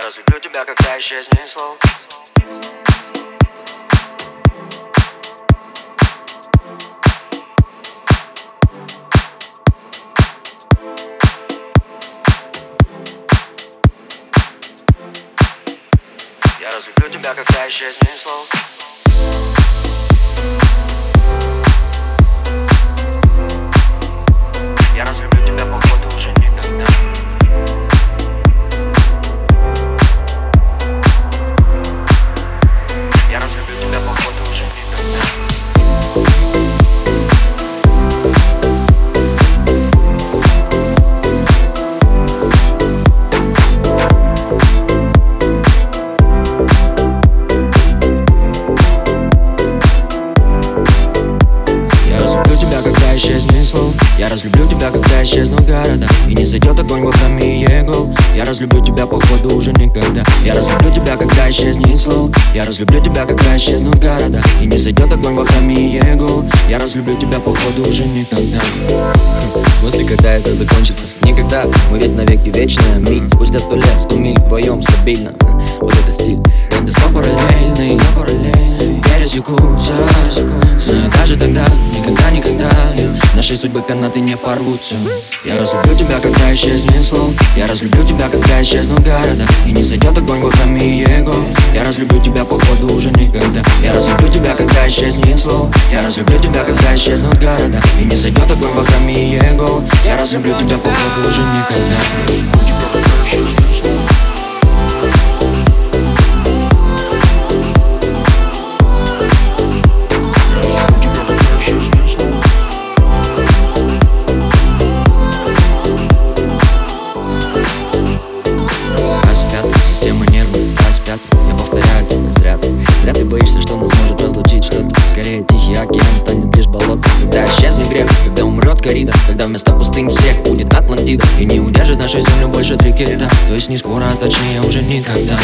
разлюблю тебя, когда исчезнет слов Я разлюблю тебя, когда исчезнет слов разлюблю тебя, когда исчезнут города. И не зайдет огонь во храме его Я разлюблю тебя, походу, уже никогда. Я разлюблю тебя, когда исчезнет слов Я разлюблю тебя, когда исчезнут города. И не зайдет огонь во храме его Я разлюблю тебя, походу, уже никогда. В смысле, когда это закончится? Никогда, мы ведь навеки вечная ми Спустя сто лет, сто миль вдвоем стабильно. Вот это судьбы канаты не порвутся. Я разлюблю тебя, когда исчезнет слов. Я разлюблю тебя, когда исчезнут города. И не зайдет огонь во храме его. Я разлюблю тебя, походу, уже никогда. Я разлюблю тебя, когда исчезнет слов. Я разлюблю тебя, когда исчезнут города. И не зайдет огонь во храме его. Я разлюблю тебя, походу, уже никогда Тихий океан станет лишь болото Когда исчезнет грех, когда умрет корида Когда вместо пустынь всех будет Атлантида. И не удержит нашу землю больше три То есть не скоро, а точнее уже никогда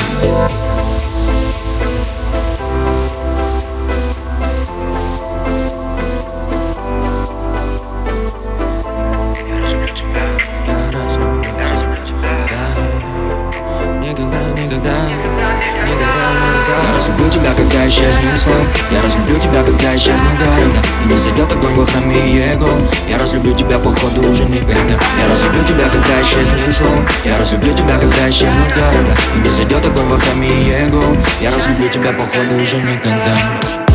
Я разлюблю тебя, когда исчезнет слов Я разлюблю тебя, когда исчезнут города И не зайдет огонь во храме его Я разлюблю тебя, походу, уже никогда Я разлюблю тебя, когда исчезнет слов Я разлюблю тебя, когда исчезнут города И не зайдет огонь во храме его Я разлюблю тебя, походу, уже никогда